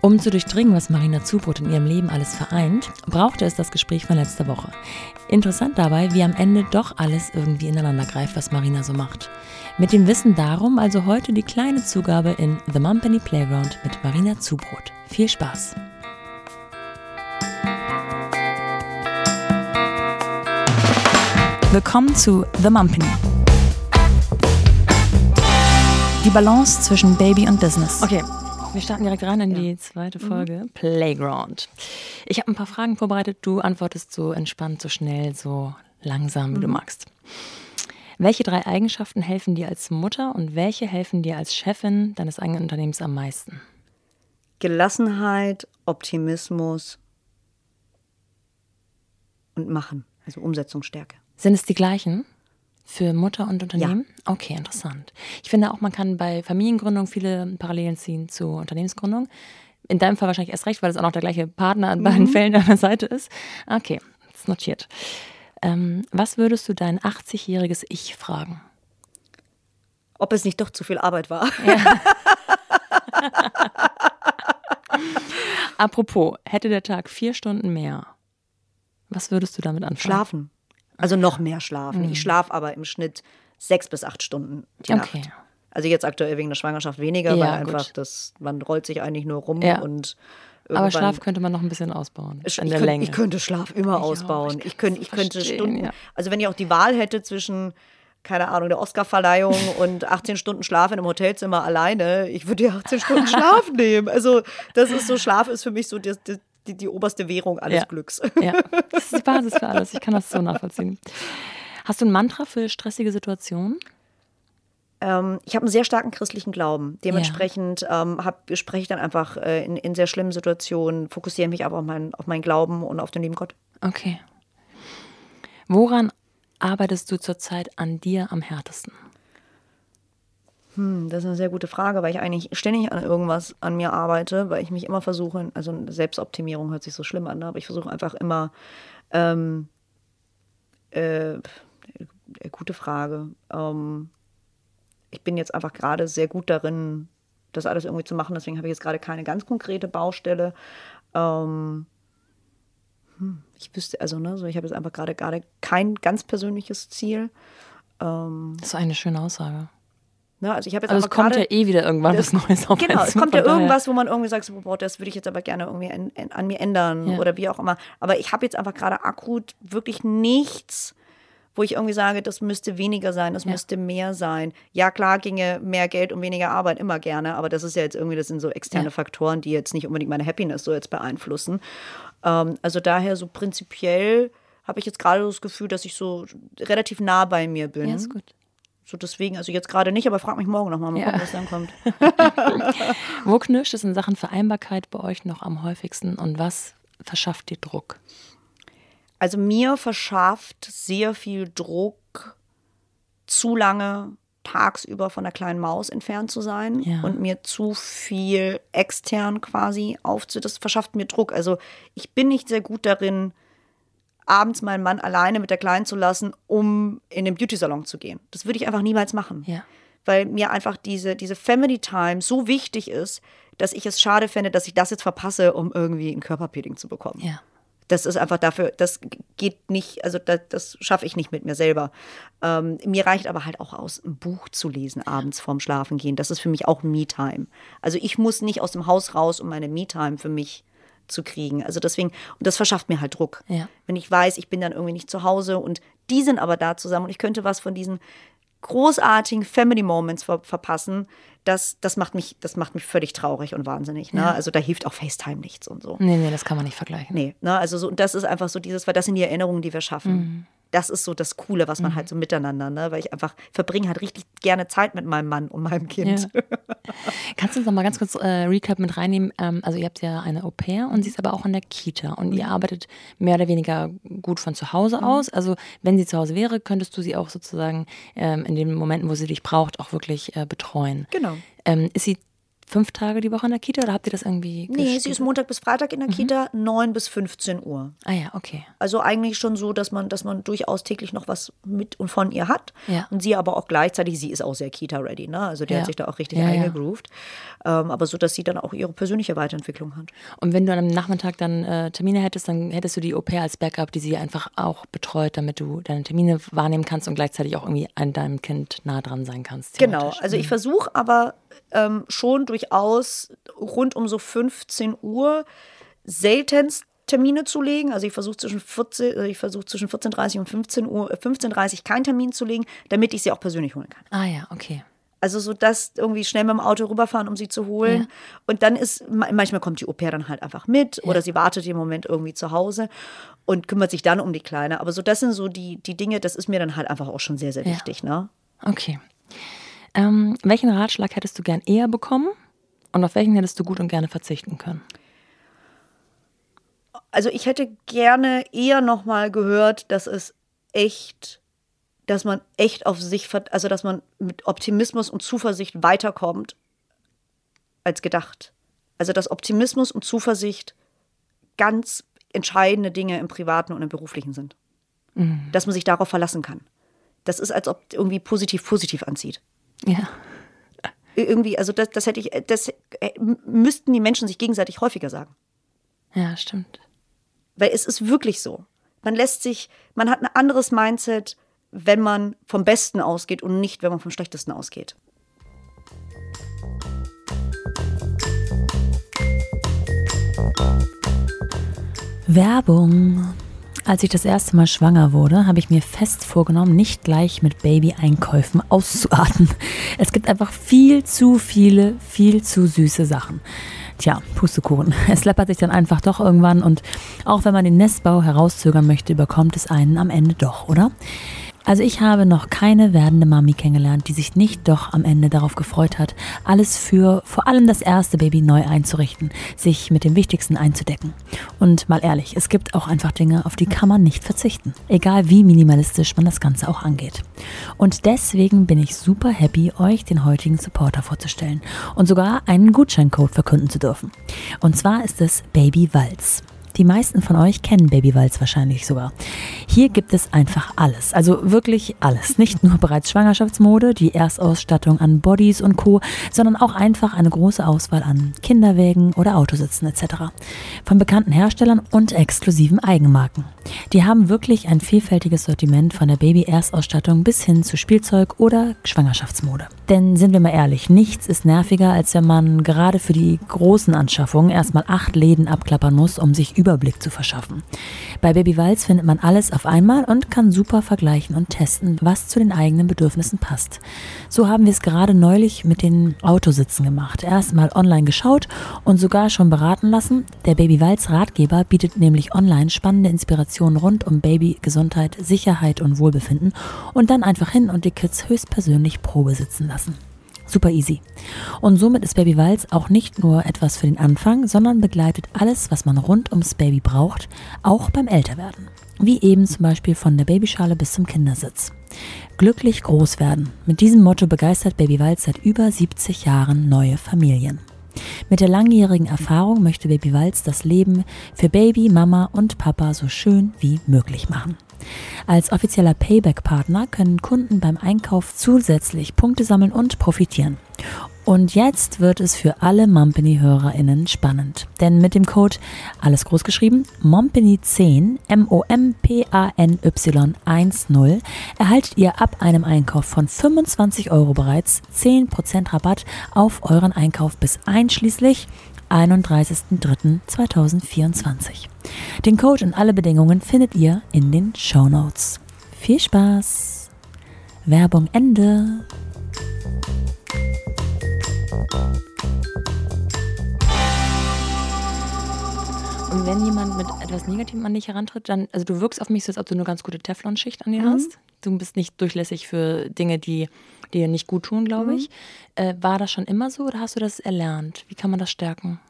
Um zu durchdringen, was Marina Zubrot in ihrem Leben alles vereint, brauchte es das Gespräch von letzter Woche. Interessant dabei, wie am Ende doch alles irgendwie ineinander greift, was Marina so macht. Mit dem Wissen darum also heute die kleine Zugabe in The Mumpany Playground mit Marina Zubrot. Viel Spaß! Willkommen zu The Mumpany. Die Balance zwischen Baby und Business. Okay, wir starten direkt rein in die zweite Folge. Mhm. Playground. Ich habe ein paar Fragen vorbereitet. Du antwortest so entspannt, so schnell, so langsam, wie mhm. du magst. Welche drei Eigenschaften helfen dir als Mutter und welche helfen dir als Chefin deines eigenen Unternehmens am meisten? Gelassenheit, Optimismus und Machen, also Umsetzungsstärke. Sind es die gleichen? Für Mutter und Unternehmen? Ja. Okay, interessant. Ich finde auch, man kann bei Familiengründung viele Parallelen ziehen zu Unternehmensgründung. In deinem Fall wahrscheinlich erst recht, weil es auch noch der gleiche Partner an beiden mhm. Fällen an der Seite ist. Okay, das ist notiert. Ähm, was würdest du dein 80-jähriges Ich fragen? Ob es nicht doch zu viel Arbeit war. Ja. Apropos, hätte der Tag vier Stunden mehr, was würdest du damit anfangen? Schlafen. Also noch mehr schlafen. Mhm. Ich schlafe aber im Schnitt sechs bis acht Stunden die okay. Nacht. Also jetzt aktuell wegen der Schwangerschaft weniger, ja, weil einfach das, man rollt sich eigentlich nur rum ja. und aber Schlaf könnte man noch ein bisschen ausbauen. Ich, ich, könnte, ich könnte, Schlaf immer ich ausbauen. Auch, ich, ich, könnte, ich könnte Stunden. Ja. Also wenn ich auch die Wahl hätte zwischen keine Ahnung, der Oscarverleihung und 18 Stunden Schlaf in einem Hotelzimmer alleine, ich würde ja 18 Stunden Schlaf nehmen. Also das ist so, Schlaf ist für mich so das, das, die, die oberste Währung alles ja. Glücks. Ja, das ist die Basis für alles. Ich kann das so nachvollziehen. Hast du ein Mantra für stressige Situationen? Ähm, ich habe einen sehr starken christlichen Glauben. Dementsprechend ja. ähm, spreche ich dann einfach äh, in, in, sehr schlimmen Situationen, fokussiere mich aber auf, mein, auf meinen Glauben und auf den lieben Gott. Okay. Woran arbeitest du zurzeit an dir am härtesten? Hm, das ist eine sehr gute Frage, weil ich eigentlich ständig an irgendwas an mir arbeite, weil ich mich immer versuche, also Selbstoptimierung hört sich so schlimm an, aber ich versuche einfach immer, ähm, äh, äh, gute Frage. Ähm, ich bin jetzt einfach gerade sehr gut darin, das alles irgendwie zu machen, deswegen habe ich jetzt gerade keine ganz konkrete Baustelle. Ähm, hm, ich wüsste, also, ne, so ich habe jetzt einfach gerade gerade kein ganz persönliches Ziel. Ähm, das ist eine schöne Aussage. Ne, also ich habe jetzt also es kommt ja eh wieder irgendwann das, was Neues auf Genau, es kommt ja irgendwas, wo man irgendwie sagt, so, boah, das würde ich jetzt aber gerne irgendwie an, an mir ändern ja. oder wie auch immer. Aber ich habe jetzt einfach gerade akut wirklich nichts, wo ich irgendwie sage, das müsste weniger sein, das ja. müsste mehr sein. Ja, klar ginge mehr Geld und weniger Arbeit immer gerne, aber das ist ja jetzt irgendwie, das sind so externe ja. Faktoren, die jetzt nicht unbedingt meine Happiness so jetzt beeinflussen. Ähm, also daher so prinzipiell habe ich jetzt gerade das Gefühl, dass ich so relativ nah bei mir bin. Ja, ist gut. So deswegen, also jetzt gerade nicht, aber frag mich morgen nochmal, mal, mal ja. gucken, was dann kommt. Wo knirscht es in Sachen Vereinbarkeit bei euch noch am häufigsten und was verschafft dir Druck? Also mir verschafft sehr viel Druck, zu lange tagsüber von der kleinen Maus entfernt zu sein ja. und mir zu viel extern quasi aufzu. Das verschafft mir Druck. Also ich bin nicht sehr gut darin, abends meinen Mann alleine mit der Kleinen zu lassen, um in den Beauty-Salon zu gehen. Das würde ich einfach niemals machen. Ja. Weil mir einfach diese, diese Family Time so wichtig ist, dass ich es schade fände, dass ich das jetzt verpasse, um irgendwie ein Körperpeeling zu bekommen. Ja. Das ist einfach dafür, das geht nicht, also das, das schaffe ich nicht mit mir selber. Ähm, mir reicht aber halt auch aus, ein Buch zu lesen abends vorm Schlafen gehen. Das ist für mich auch Me-Time. Also ich muss nicht aus dem Haus raus, um meine Me-Time für mich zu kriegen. Also deswegen, und das verschafft mir halt Druck. Ja. Wenn ich weiß, ich bin dann irgendwie nicht zu Hause und die sind aber da zusammen und ich könnte was von diesen großartigen Family Moments ver verpassen, das, das, macht mich, das macht mich völlig traurig und wahnsinnig. Ne? Ja. Also da hilft auch FaceTime nichts und so. Nee, nee, das kann man nicht vergleichen. Nee, ne? also so, und das ist einfach so dieses, weil das sind die Erinnerungen, die wir schaffen. Mhm das ist so das Coole, was man mhm. halt so miteinander, ne? Weil ich einfach verbringe halt richtig gerne Zeit mit meinem Mann und meinem Kind. Ja. Kannst du uns noch mal ganz kurz äh, Recap mit reinnehmen? Ähm, also ihr habt ja eine Au pair und sie ist aber auch in der Kita und ihr mhm. arbeitet mehr oder weniger gut von zu Hause mhm. aus. Also wenn sie zu Hause wäre, könntest du sie auch sozusagen ähm, in den Momenten, wo sie dich braucht, auch wirklich äh, betreuen. Genau. Ähm, ist sie fünf Tage die Woche in der Kita oder habt ihr das irgendwie? Nee, sie ist Montag bis Freitag in der Kita, 9 bis 15 Uhr. Ah ja, okay. Also eigentlich schon so, dass man, dass man durchaus täglich noch was mit und von ihr hat. Ja. Und sie aber auch gleichzeitig, sie ist auch sehr Kita-ready, ne? Also die Ja. hat sich da auch richtig Ja, ja. eingegroovt. Ähm, aber so, dass sie dann auch ihre persönliche Weiterentwicklung hat. Und wenn du an einem Nachmittag dann äh, Termine hättest, dann hättest du die Au-pair als Backup, die sie einfach auch betreut, damit du deine Termine wahrnehmen kannst und gleichzeitig auch irgendwie an deinem Kind nah dran sein kannst. Genau, also ich versuche aber ähm, schon durchaus rund um so 15 Uhr seltenst Termine zu legen. Also ich versuche zwischen 14, äh, ich versuche zwischen 14.30 und 15 Uhr, äh, 15.30 keinen Termin zu legen, damit ich sie auch persönlich holen kann. Ah ja, okay. Also so dass irgendwie schnell mit dem Auto rüberfahren, um sie zu holen. Ja. Und dann ist, ma- manchmal kommt die Au-pair dann halt einfach mit oder sie wartet im Moment irgendwie zu Hause und kümmert sich dann um die Kleine. Aber so das sind so die, die Dinge, das ist mir dann halt einfach auch schon sehr, sehr Ja. wichtig. Ne? Okay. Ähm, welchen Ratschlag hättest du gern eher bekommen und auf welchen hättest du gut und gerne verzichten können? Also ich hätte gerne eher noch mal gehört, dass es echt, dass man echt auf sich, also dass man mit Optimismus und Zuversicht weiterkommt als gedacht. Also dass Optimismus und Zuversicht ganz entscheidende Dinge im privaten und im beruflichen sind. Dass man sich darauf verlassen kann. Das ist, als ob irgendwie positiv positiv anzieht. Ja. Irgendwie, also das, das hätte ich, das äh, müssten die Menschen sich gegenseitig häufiger sagen. Ja, stimmt. Weil es ist wirklich so. Man lässt sich, man hat ein anderes Mindset, wenn man vom Besten ausgeht und nicht, wenn man vom Schlechtesten ausgeht. Werbung. Als ich das erste Mal schwanger wurde, habe ich mir fest vorgenommen, nicht gleich mit Baby-Einkäufen auszuarten. Es gibt einfach viel zu viele, viel zu süße Sachen. Tja, Pustekuchen. Es läppert sich dann einfach doch irgendwann und auch wenn man den Nestbau herauszögern möchte, überkommt es einen am Ende doch, oder? Also ich habe noch keine werdende Mami kennengelernt, die sich nicht doch am Ende darauf gefreut hat, alles für vor allem das erste Baby neu einzurichten, sich mit dem Wichtigsten einzudecken. Und mal ehrlich, es gibt auch einfach Dinge, auf die kann man nicht verzichten, egal wie minimalistisch man das Ganze auch angeht. Und deswegen bin ich super happy, euch den heutigen Supporter vorzustellen und sogar einen Gutscheincode verkünden zu dürfen. Und zwar ist es Baby Walz. Die meisten von euch kennen Baby Walz wahrscheinlich sogar. Hier gibt es einfach alles, also wirklich alles. Nicht nur bereits Schwangerschaftsmode, die Erstausstattung an Bodies und Co., sondern auch einfach eine große Auswahl an Kinderwägen oder Autositzen etc. Von bekannten Herstellern und exklusiven Eigenmarken. Die haben wirklich ein vielfältiges Sortiment von der Baby-Erstausstattung bis hin zu Spielzeug oder Schwangerschaftsmode. Denn sind wir mal ehrlich, nichts ist nerviger, als wenn man gerade für die großen Anschaffungen erstmal acht Läden abklappern muss, um sich Überblick zu verschaffen. Bei Baby Walz findet man alles auf einmal und kann super vergleichen und testen, was zu den eigenen Bedürfnissen passt. So haben wir es gerade neulich mit den Autositzen gemacht. Erstmal online geschaut und sogar schon beraten lassen. Der Baby Walz Ratgeber bietet nämlich online spannende Inspirationen rund um Babygesundheit, Sicherheit und Wohlbefinden und dann einfach hin und die Kids höchstpersönlich Probe sitzen lassen. Super easy. Und somit ist Baby Walz auch nicht nur etwas für den Anfang, sondern begleitet alles, was man rund ums Baby braucht, auch beim Älterwerden. Wie eben zum Beispiel von der Babyschale bis zum Kindersitz. Glücklich groß werden. Mit diesem Motto begeistert Baby Walz seit über 70 Jahren neue Familien. Mit der langjährigen Erfahrung möchte Baby Walz das Leben für Baby, Mama und Papa so schön wie möglich machen. Als offizieller Payback-Partner können Kunden beim Einkauf zusätzlich Punkte sammeln und profitieren. Und jetzt wird es für alle Mompany-HörerInnen spannend. Denn mit dem Code, alles groß geschrieben, Mompany10, M-O-M-P-A-N-Y 10, erhaltet ihr ab einem Einkauf von 25 Euro bereits 10% Rabatt auf euren Einkauf bis einschließlich 31.03.2024. Den Code und alle Bedingungen findet ihr in den Show Notes. Viel Spaß! Werbung Ende! Und wenn jemand mit etwas Negativem an dich herantritt, dann, also du wirkst auf mich so, als ob du eine ganz gute Teflonschicht an dir hast. Du bist nicht durchlässig für Dinge, die dir nicht gut tun, glaube ich. Äh, war das schon immer so oder hast du das erlernt? Wie kann man das stärken?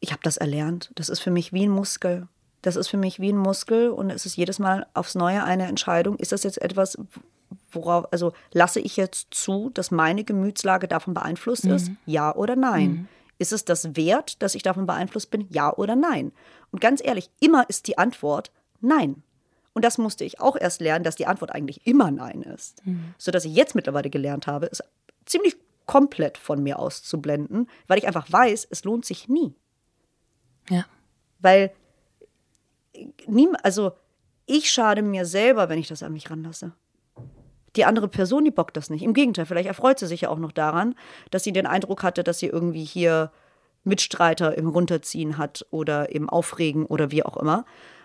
Ich habe das erlernt. Das ist für mich wie ein Muskel. Das ist für mich wie ein Muskel und es ist jedes Mal aufs Neue eine Entscheidung. Ist das jetzt etwas, worauf, also lasse ich jetzt zu, dass meine Gemütslage davon beeinflusst ist? Ja oder nein? Ist es das wert, dass ich davon beeinflusst bin? Ja oder nein? Und ganz ehrlich, immer ist die Antwort nein. Und das musste ich auch erst lernen, dass die Antwort eigentlich immer nein ist. Mhm. Sodass ich jetzt mittlerweile gelernt habe, es ziemlich komplett von mir auszublenden, weil ich einfach weiß, es lohnt sich nie. Ja. Weil also ich schade mir selber, wenn ich das an mich ranlasse. Die andere Person, die bockt das nicht. Im Gegenteil, vielleicht erfreut sie sich ja auch noch daran, dass sie den Eindruck hatte, dass sie irgendwie hier Mitstreiter im Runterziehen hat oder im Aufregen oder wie auch immer.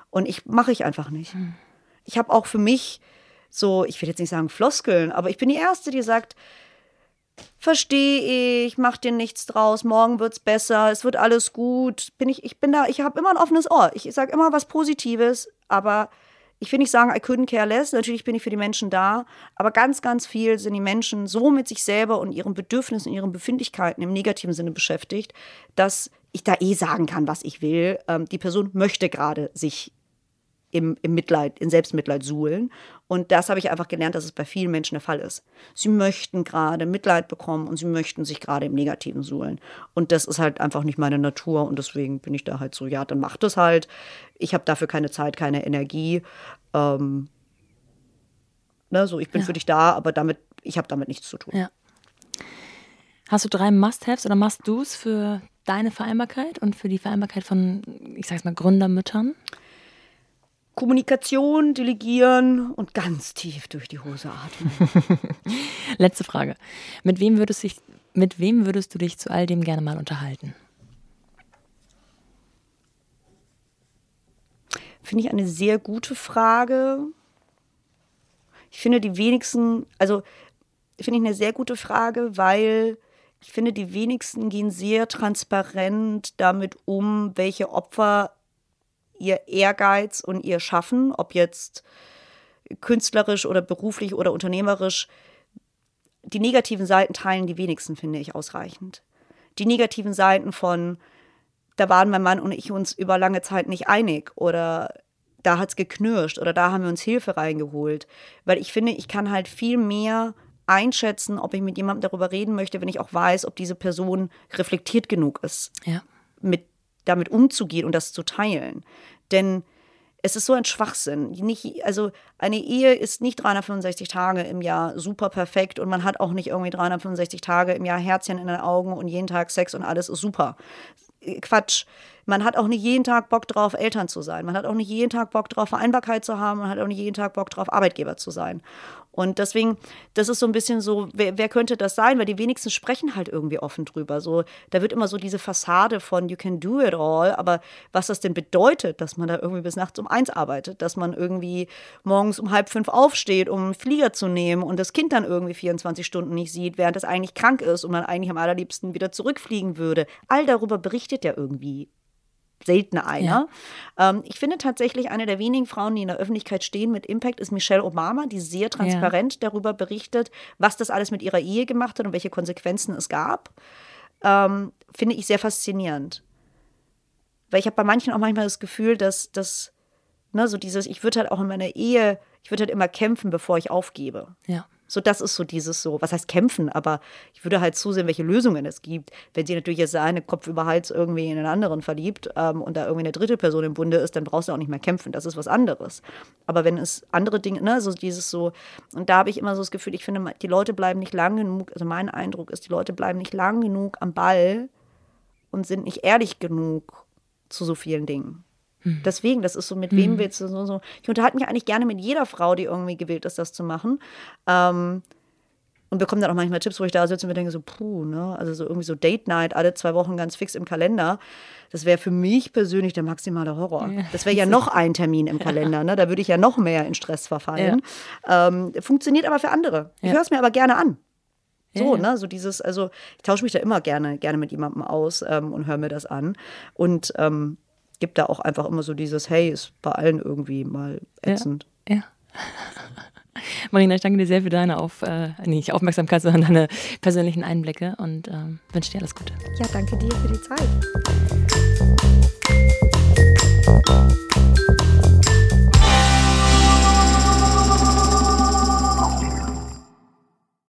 Und ich mache ich einfach nicht. Hm. Ich habe auch für mich so, ich will jetzt nicht sagen Floskeln, aber ich bin die Erste, die sagt, verstehe ich, mach dir nichts draus, morgen wird's besser, es wird alles gut. Bin ich, ich bin da, ich habe immer ein offenes Ohr. Ich sage immer was Positives, aber ich will nicht sagen, I couldn't care less. Natürlich bin ich für die Menschen da, aber ganz, ganz viel sind die Menschen so mit sich selber und ihren Bedürfnissen, ihren Befindlichkeiten im negativen Sinne beschäftigt, dass ich da eh sagen kann, was ich will. Ähm, die Person möchte gerade sich im, im Mitleid, in Selbstmitleid suhlen. Und das habe ich einfach gelernt, dass es bei vielen Menschen der Fall ist. Sie möchten gerade Mitleid bekommen und sie möchten sich gerade im Negativen suhlen. Und das ist halt einfach nicht meine Natur und deswegen bin ich da halt so, ja, dann macht es halt. Ich habe dafür keine Zeit, keine Energie. Ähm, ne, so, ich bin ja. für dich da, aber damit, ich habe damit nichts zu tun. Ja. Hast du drei Must-Haves oder Must-Dos für deine Vereinbarkeit und für die Vereinbarkeit von, ich sag's mal, Gründermüttern? Kommunikation, delegieren und ganz tief durch die Hose atmen. Letzte Frage. Mit wem, würdest dich, mit wem würdest du dich zu all dem gerne mal unterhalten? Finde ich eine sehr gute Frage. Ich finde die wenigsten, also finde ich eine sehr gute Frage, weil ich finde, die wenigsten gehen sehr transparent damit um, welche Opfer ihr Ehrgeiz und ihr Schaffen, ob jetzt künstlerisch oder beruflich oder unternehmerisch, die negativen Seiten teilen die wenigsten, finde ich, ausreichend. Die negativen Seiten von, da waren mein Mann und ich uns über lange Zeit nicht einig oder da hat es geknirscht oder da haben wir uns Hilfe reingeholt. Weil ich finde, ich kann halt viel mehr einschätzen, ob ich mit jemandem darüber reden möchte, wenn ich auch weiß, ob diese Person reflektiert genug ist. Ja. Mit damit umzugehen und das zu teilen. Denn es ist so ein Schwachsinn. Nicht, also eine Ehe ist nicht 365 Tage im Jahr super perfekt und man hat auch nicht irgendwie 365 Tage im Jahr Herzchen in den Augen und jeden Tag Sex und alles ist super. Quatsch. Man hat auch nicht jeden Tag Bock drauf, Eltern zu sein. Man hat auch nicht jeden Tag Bock drauf, Vereinbarkeit zu haben. Man hat auch nicht jeden Tag Bock drauf, Arbeitgeber zu sein. Und deswegen, das ist so ein bisschen so, wer, wer, könnte das sein? Weil die wenigsten sprechen halt irgendwie offen drüber. So, da wird immer so diese Fassade von you can do it all, aber was das denn bedeutet, dass man da irgendwie bis nachts um eins arbeitet, dass man irgendwie morgens um halb fünf aufsteht, um einen Flieger zu nehmen und das Kind dann irgendwie 24 Stunden nicht sieht, während es eigentlich krank ist und man eigentlich am allerliebsten wieder zurückfliegen würde. All darüber berichtet ja irgendwie selten einer. Ja. Ähm, ich finde tatsächlich, eine der wenigen Frauen, die in der Öffentlichkeit stehen mit Impact, ist Michelle Obama, die sehr transparent ja. darüber berichtet, was das alles mit ihrer Ehe gemacht hat und welche Konsequenzen es gab. Ähm, finde ich sehr faszinierend. Weil ich habe bei manchen auch manchmal das Gefühl, dass das, ne, so dieses, ich würde halt auch in meiner Ehe, ich würde halt immer kämpfen, bevor ich aufgebe. Ja. So, das ist so dieses so, was heißt kämpfen, aber ich würde halt zusehen, welche Lösungen es gibt. Wenn sie natürlich jetzt eine Kopf über Hals irgendwie in einen anderen verliebt ähm, und da irgendwie eine dritte Person im Bunde ist, dann brauchst du auch nicht mehr kämpfen. Das ist was anderes. Aber wenn es andere Dinge, ne, so dieses so, und da habe ich immer so das Gefühl, ich finde, die Leute bleiben nicht lang genug, also mein Eindruck ist, die Leute bleiben nicht lang genug am Ball und sind nicht ehrlich genug zu so vielen Dingen. Hm. Deswegen, das ist so, mit wem mhm. willst du so, so. Ich unterhalte mich eigentlich gerne mit jeder Frau, die irgendwie gewillt ist, das zu machen. Ähm, und bekomme dann auch manchmal Tipps, wo ich da sitze und mir denke so, puh, ne? Also so irgendwie so Date Night alle zwei Wochen ganz fix im Kalender. Das wäre für mich persönlich der maximale Horror. Ja. Das wäre ja noch ein Termin im Kalender, ne? Da würde ich ja noch mehr in Stress verfallen. Ja. Ähm, funktioniert aber für andere. Ich höre es mir aber gerne an. So, ja, ne? So dieses, also ich tausche mich da immer gerne, gerne mit jemandem aus ähm, und höre mir das an. Und ähm, gibt da auch einfach immer so dieses, hey, ist bei allen irgendwie mal ätzend. Ja. ja. Marina, ich danke dir sehr für deine Auf, äh, nicht Aufmerksamkeit, sondern deine persönlichen Einblicke und ähm, wünsche dir alles Gute. Ja, danke dir für die Zeit.